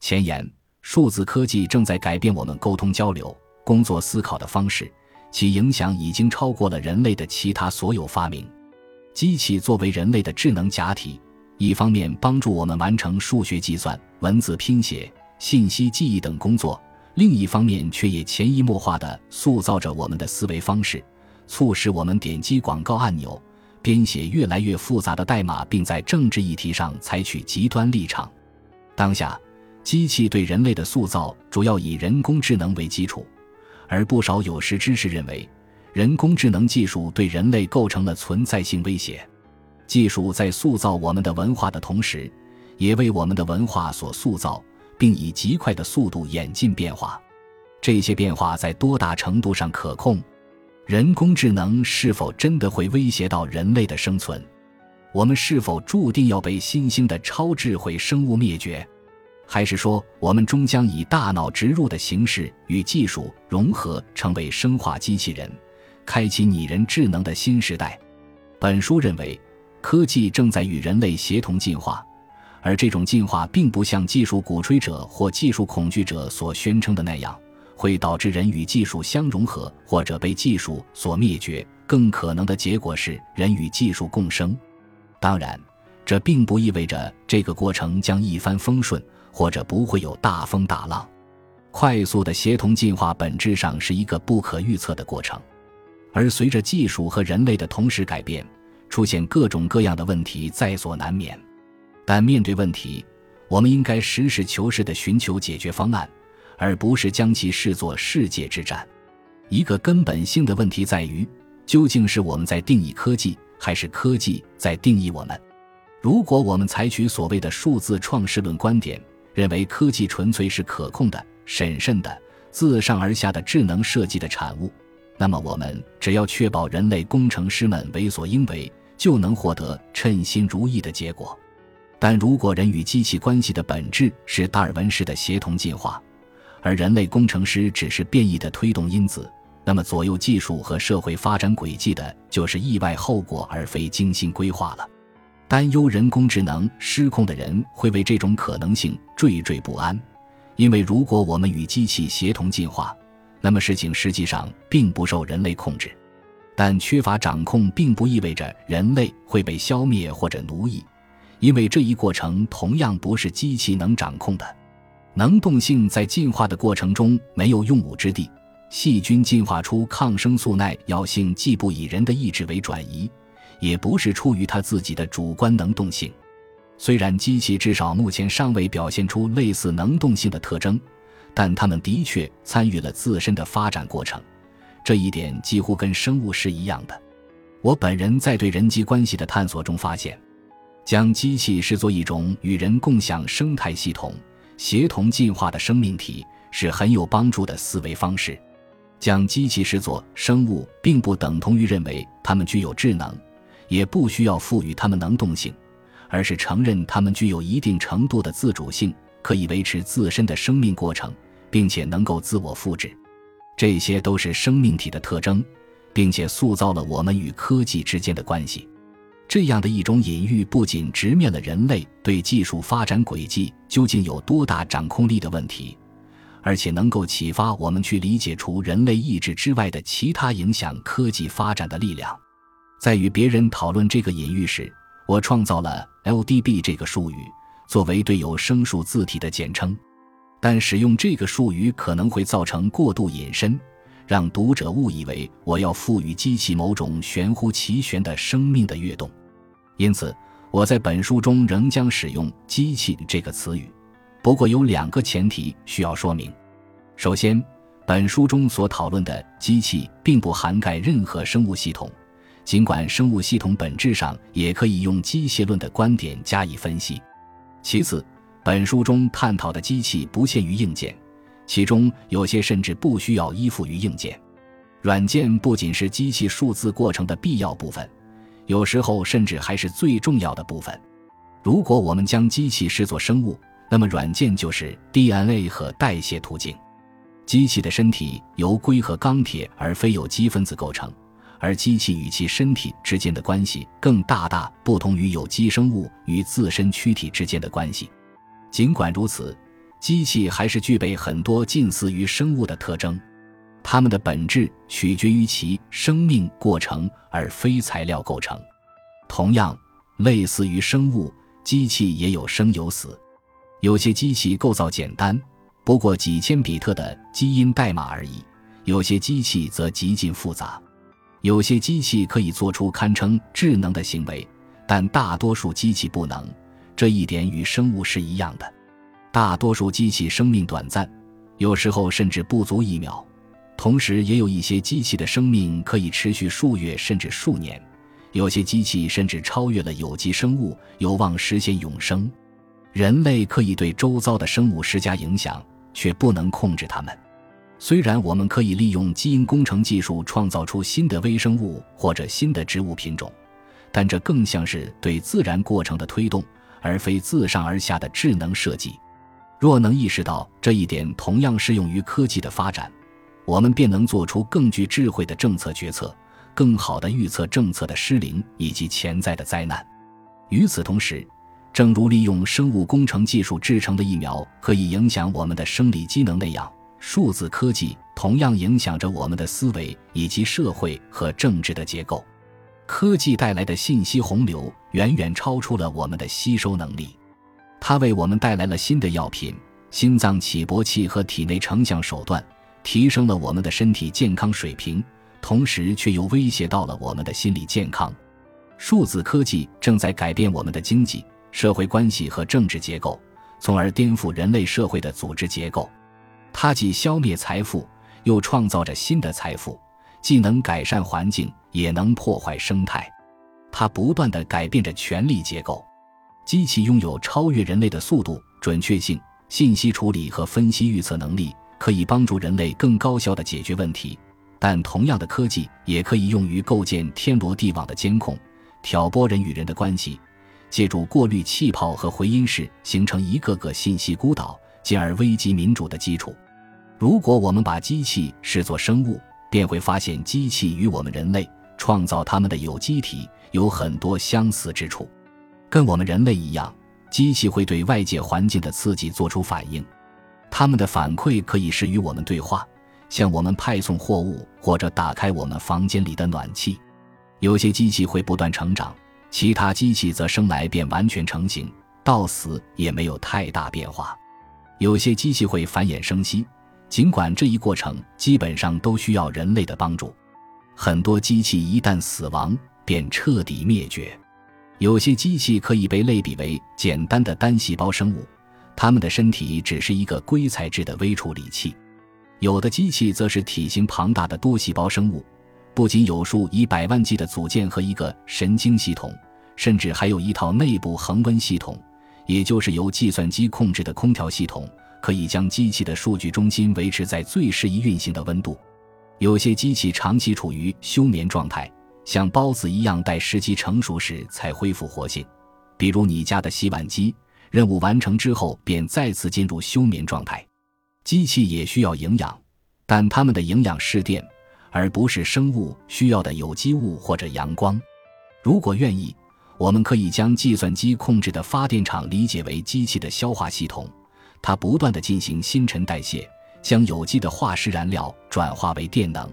前言：数字科技正在改变我们沟通交流、工作思考的方式，其影响已经超过了人类的其他所有发明。机器作为人类的智能假体，一方面帮助我们完成数学计算、文字拼写、信息记忆等工作，另一方面却也潜移默化地塑造着我们的思维方式，促使我们点击广告按钮。编写越来越复杂的代码，并在政治议题上采取极端立场。当下，机器对人类的塑造主要以人工智能为基础，而不少有识之士认为，人工智能技术对人类构成了存在性威胁。技术在塑造我们的文化的同时，也为我们的文化所塑造，并以极快的速度演进变化。这些变化在多大程度上可控？人工智能是否真的会威胁到人类的生存？我们是否注定要被新兴的超智慧生物灭绝？还是说，我们终将以大脑植入的形式与技术融合，成为生化机器人，开启拟人智能的新时代？本书认为，科技正在与人类协同进化，而这种进化并不像技术鼓吹者或技术恐惧者所宣称的那样。会导致人与技术相融合，或者被技术所灭绝。更可能的结果是人与技术共生。当然，这并不意味着这个过程将一帆风顺，或者不会有大风大浪。快速的协同进化本质上是一个不可预测的过程，而随着技术和人类的同时改变，出现各种各样的问题在所难免。但面对问题，我们应该实事求是地寻求解决方案。而不是将其视作世界之战。一个根本性的问题在于，究竟是我们在定义科技，还是科技在定义我们？如果我们采取所谓的数字创世论观点，认为科技纯粹是可控的、审慎的、自上而下的智能设计的产物，那么我们只要确保人类工程师们为所应为，就能获得称心如意的结果。但如果人与机器关系的本质是达尔文式的协同进化，而人类工程师只是变异的推动因子，那么左右技术和社会发展轨迹的就是意外后果，而非精心规划了。担忧人工智能失控的人会为这种可能性惴惴不安，因为如果我们与机器协同进化，那么事情实际上并不受人类控制。但缺乏掌控并不意味着人类会被消灭或者奴役，因为这一过程同样不是机器能掌控的。能动性在进化的过程中没有用武之地。细菌进化出抗生素耐药性，既不以人的意志为转移，也不是出于他自己的主观能动性。虽然机器至少目前尚未表现出类似能动性的特征，但它们的确参与了自身的发展过程。这一点几乎跟生物是一样的。我本人在对人机关系的探索中发现，将机器视作一种与人共享生态系统。协同进化的生命体是很有帮助的思维方式。将机器视作生物，并不等同于认为它们具有智能，也不需要赋予它们能动性，而是承认它们具有一定程度的自主性，可以维持自身的生命过程，并且能够自我复制。这些都是生命体的特征，并且塑造了我们与科技之间的关系。这样的一种隐喻，不仅直面了人类对技术发展轨迹究竟有多大掌控力的问题，而且能够启发我们去理解除人类意志之外的其他影响科技发展的力量。在与别人讨论这个隐喻时，我创造了 LDB 这个术语作为对有声数字体的简称，但使用这个术语可能会造成过度引申。让读者误以为我要赋予机器某种玄乎其玄的生命的跃动，因此我在本书中仍将使用“机器”这个词语。不过有两个前提需要说明：首先，本书中所讨论的机器并不涵盖任何生物系统，尽管生物系统本质上也可以用机械论的观点加以分析；其次，本书中探讨的机器不限于硬件。其中有些甚至不需要依附于硬件，软件不仅是机器数字过程的必要部分，有时候甚至还是最重要的部分。如果我们将机器视作生物，那么软件就是 DNA 和代谢途径。机器的身体由硅和钢铁而非有机分子构成，而机器与其身体之间的关系更大大不同于有机生物与自身躯体之间的关系。尽管如此。机器还是具备很多近似于生物的特征，它们的本质取决于其生命过程，而非材料构成。同样，类似于生物，机器也有生有死。有些机器构造简单，不过几千比特的基因代码而已；有些机器则极尽复杂。有些机器可以做出堪称智能的行为，但大多数机器不能。这一点与生物是一样的。大多数机器生命短暂，有时候甚至不足一秒。同时，也有一些机器的生命可以持续数月甚至数年。有些机器甚至超越了有机生物，有望实现永生。人类可以对周遭的生物施加影响，却不能控制它们。虽然我们可以利用基因工程技术创造出新的微生物或者新的植物品种，但这更像是对自然过程的推动，而非自上而下的智能设计。若能意识到这一点，同样适用于科技的发展，我们便能做出更具智慧的政策决策，更好地预测政策的失灵以及潜在的灾难。与此同时，正如利用生物工程技术制成的疫苗可以影响我们的生理机能那样。数字科技同样影响着我们的思维以及社会和政治的结构。科技带来的信息洪流远远超出了我们的吸收能力。它为我们带来了新的药品、心脏起搏器和体内成像手段，提升了我们的身体健康水平，同时却又威胁到了我们的心理健康。数字科技正在改变我们的经济社会关系和政治结构，从而颠覆人类社会的组织结构。它既消灭财富，又创造着新的财富，既能改善环境，也能破坏生态。它不断地改变着权力结构。机器拥有超越人类的速度、准确性、信息处理和分析预测能力，可以帮助人类更高效地解决问题。但同样的科技也可以用于构建天罗地网的监控，挑拨人与人的关系，借助过滤气泡和回音室形成一个个信息孤岛。进而危及民主的基础。如果我们把机器视作生物，便会发现机器与我们人类创造它们的有机体有很多相似之处。跟我们人类一样，机器会对外界环境的刺激做出反应。它们的反馈可以是与我们对话，向我们派送货物，或者打开我们房间里的暖气。有些机器会不断成长，其他机器则生来便完全成型，到死也没有太大变化。有些机器会繁衍生息，尽管这一过程基本上都需要人类的帮助。很多机器一旦死亡，便彻底灭绝。有些机器可以被类比为简单的单细胞生物，它们的身体只是一个硅材质的微处理器。有的机器则是体型庞大的多细胞生物，不仅有数以百万计的组件和一个神经系统，甚至还有一套内部恒温系统。也就是由计算机控制的空调系统，可以将机器的数据中心维持在最适宜运行的温度。有些机器长期处于休眠状态，像孢子一样，待时机成熟时才恢复活性。比如你家的洗碗机，任务完成之后便再次进入休眠状态。机器也需要营养，但它们的营养是电，而不是生物需要的有机物或者阳光。如果愿意。我们可以将计算机控制的发电厂理解为机器的消化系统，它不断地进行新陈代谢，将有机的化石燃料转化为电能。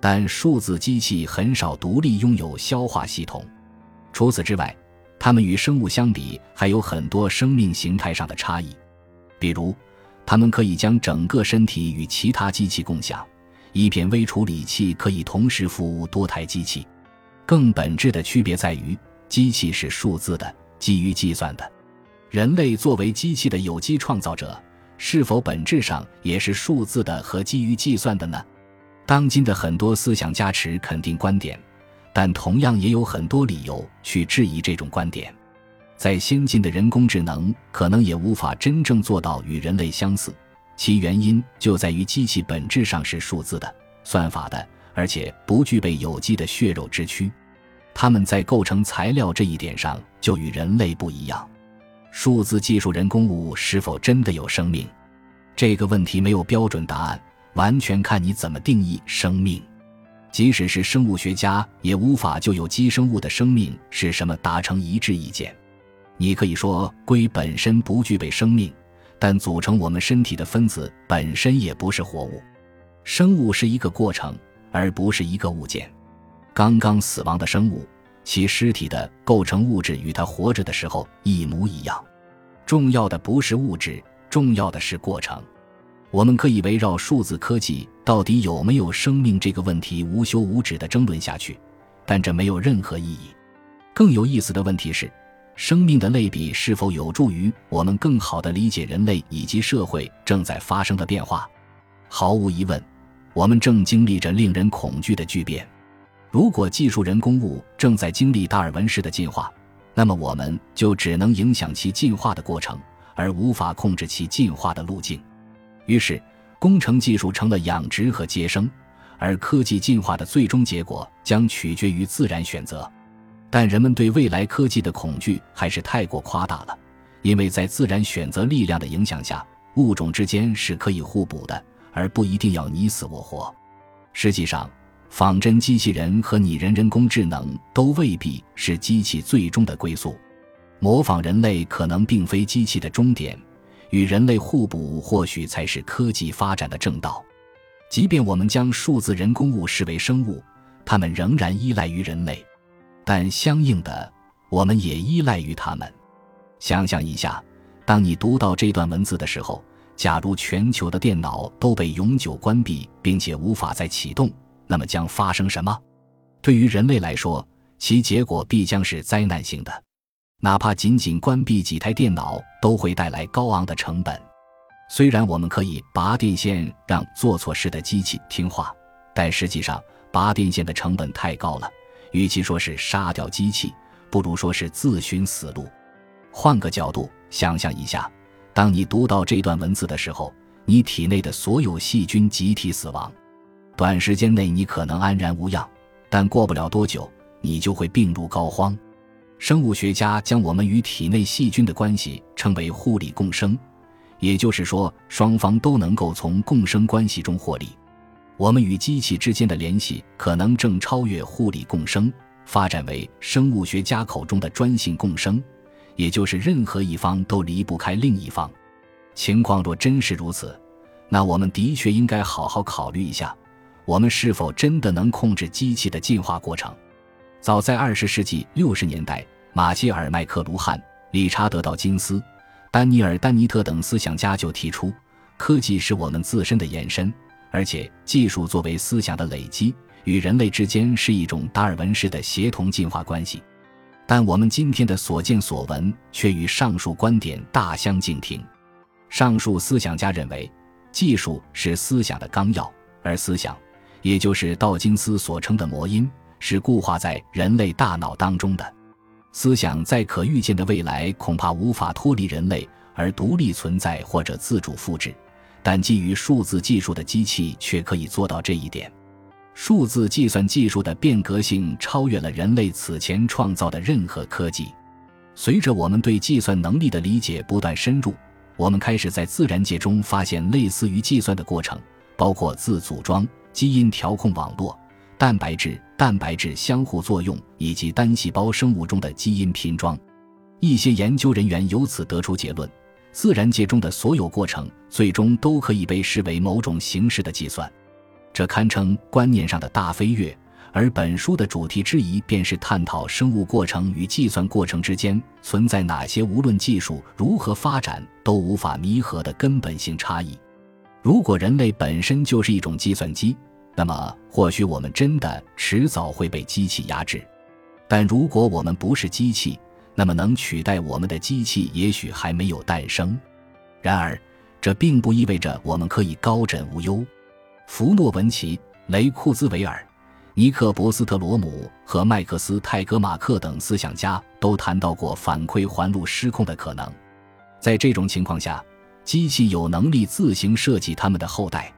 但数字机器很少独立拥有消化系统。除此之外，它们与生物相比还有很多生命形态上的差异，比如，它们可以将整个身体与其他机器共享，一片微处理器可以同时服务多台机器。更本质的区别在于。机器是数字的，基于计算的。人类作为机器的有机创造者，是否本质上也是数字的和基于计算的呢？当今的很多思想家持肯定观点，但同样也有很多理由去质疑这种观点。再先进的人工智能可能也无法真正做到与人类相似，其原因就在于机器本质上是数字的、算法的，而且不具备有机的血肉之躯。他们在构成材料这一点上就与人类不一样。数字技术人工物是否真的有生命？这个问题没有标准答案，完全看你怎么定义生命。即使是生物学家，也无法就有机生物的生命是什么达成一致意见。你可以说硅本身不具备生命，但组成我们身体的分子本身也不是活物。生物是一个过程，而不是一个物件。刚刚死亡的生物，其尸体的构成物质与它活着的时候一模一样。重要的不是物质，重要的是过程。我们可以围绕数字科技到底有没有生命这个问题无休无止的争论下去，但这没有任何意义。更有意思的问题是，生命的类比是否有助于我们更好地理解人类以及社会正在发生的变化？毫无疑问，我们正经历着令人恐惧的巨变。如果技术人工物正在经历达尔文式的进化，那么我们就只能影响其进化的过程，而无法控制其进化的路径。于是，工程技术成了养殖和接生，而科技进化的最终结果将取决于自然选择。但人们对未来科技的恐惧还是太过夸大了，因为在自然选择力量的影响下，物种之间是可以互补的，而不一定要你死我活。实际上，仿真机器人和拟人人工智能都未必是机器最终的归宿。模仿人类可能并非机器的终点。与人类互补或许才是科技发展的正道。即便我们将数字人工物视为生物，它们仍然依赖于人类，但相应的，我们也依赖于它们。想象一下，当你读到这段文字的时候，假如全球的电脑都被永久关闭，并且无法再启动，那么将发生什么？对于人类来说，其结果必将是灾难性的。哪怕仅仅关闭几台电脑都会带来高昂的成本。虽然我们可以拔电线让做错事的机器听话，但实际上拔电线的成本太高了。与其说是杀掉机器，不如说是自寻死路。换个角度想象一下，当你读到这段文字的时候，你体内的所有细菌集体死亡。短时间内你可能安然无恙，但过不了多久，你就会病入膏肓。生物学家将我们与体内细菌的关系称为互利共生，也就是说，双方都能够从共生关系中获利。我们与机器之间的联系可能正超越互利共生，发展为生物学家口中的专性共生，也就是任何一方都离不开另一方。情况若真是如此，那我们的确应该好好考虑一下，我们是否真的能控制机器的进化过程。早在二十世纪六十年代，马歇尔·麦克卢汉、理查德·道金斯、丹尼尔·丹尼特等思想家就提出，科技是我们自身的延伸，而且技术作为思想的累积，与人类之间是一种达尔文式的协同进化关系。但我们今天的所见所闻却与上述观点大相径庭。上述思想家认为，技术是思想的纲要，而思想，也就是道金斯所称的魔音。是固化在人类大脑当中的思想，在可预见的未来恐怕无法脱离人类而独立存在或者自主复制，但基于数字技术的机器却可以做到这一点。数字计算技术的变革性超越了人类此前创造的任何科技。随着我们对计算能力的理解不断深入，我们开始在自然界中发现类似于计算的过程，包括自组装、基因调控网络。蛋白质、蛋白质相互作用以及单细胞生物中的基因拼装，一些研究人员由此得出结论：自然界中的所有过程最终都可以被视为某种形式的计算。这堪称观念上的大飞跃。而本书的主题之一便是探讨生物过程与计算过程之间存在哪些无论技术如何发展都无法弥合的根本性差异。如果人类本身就是一种计算机，那么，或许我们真的迟早会被机器压制，但如果我们不是机器，那么能取代我们的机器也许还没有诞生。然而，这并不意味着我们可以高枕无忧。弗诺文奇、雷库兹维尔、尼克博斯特罗姆和麦克斯泰格马克等思想家都谈到过反馈环路失控的可能。在这种情况下，机器有能力自行设计他们的后代。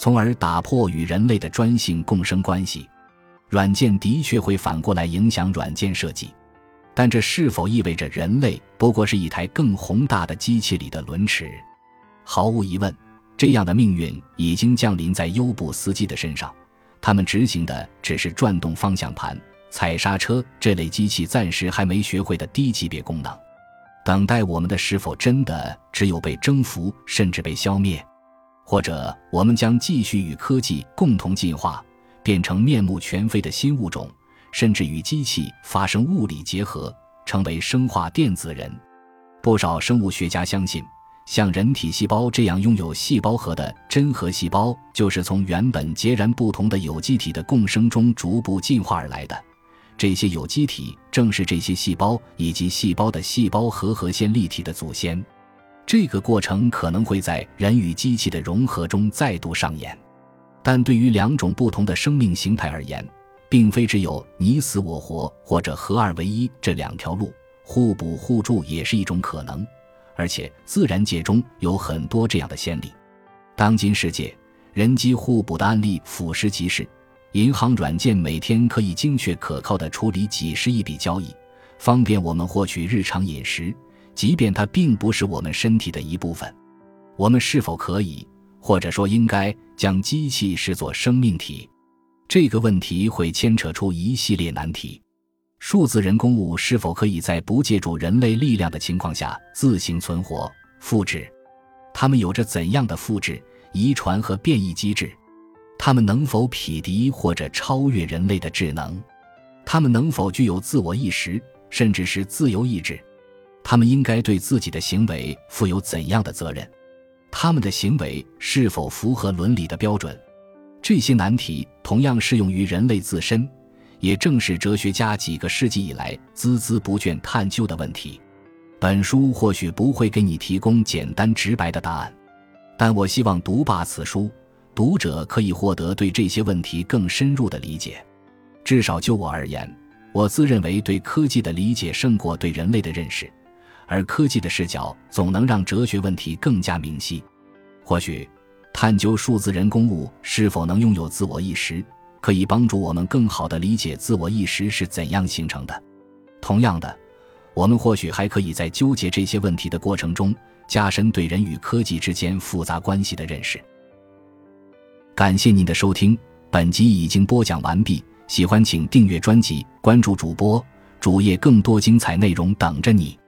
从而打破与人类的专性共生关系，软件的确会反过来影响软件设计，但这是否意味着人类不过是一台更宏大的机器里的轮齿？毫无疑问，这样的命运已经降临在优步司机的身上，他们执行的只是转动方向盘、踩刹车这类机器暂时还没学会的低级别功能。等待我们的是否真的只有被征服，甚至被消灭？或者我们将继续与科技共同进化，变成面目全非的新物种，甚至与机器发生物理结合，成为生化电子人？不少生物学家相信，像人体细胞这样拥有细胞核的真核细胞，就是从原本截然不同的有机体的共生中逐步进化而来的。这些有机体正是这些细胞以及细胞的细胞核核线粒体的祖先。这个过程可能会在人与机器的融合中再度上演，但对于两种不同的生命形态而言，并非只有你死我活或者合二为一这两条路，互补互助也是一种可能。而且自然界中有很多这样的先例。当今世界人机互补的案例俯拾即是，银行软件每天可以精确可靠地处理几十亿笔交易，方便我们获取日常饮食。即便它并不是我们身体的一部分，我们是否可以，或者说应该将机器视作生命体？这个问题会牵扯出一系列难题。数字人工物是否可以在不借助人类力量的情况下自行存活、复制？它们有着怎样的复制、遗传和变异机制？它们能否匹敌或者超越人类的智能？它们能否具有自我意识，甚至是自由意志？他们应该对自己的行为负有怎样的责任？他们的行为是否符合伦理的标准？这些难题同样适用于人类自身，也正是哲学家几个世纪以来孜孜不倦探究的问题。本书或许不会给你提供简单直白的答案，但我希望读罢此书，读者可以获得对这些问题更深入的理解。至少就我而言，我自认为对科技的理解胜过对人类的认识。而科技的视角总能让哲学问题更加明晰。或许，探究数字人工物是否能拥有自我意识，可以帮助我们更好地理解自我意识是怎样形成的。同样的，我们或许还可以在纠结这些问题的过程中，加深对人与科技之间复杂关系的认识。感谢您的收听，本集已经播讲完毕。喜欢请订阅专辑，关注主播主页，更多精彩内容等着你。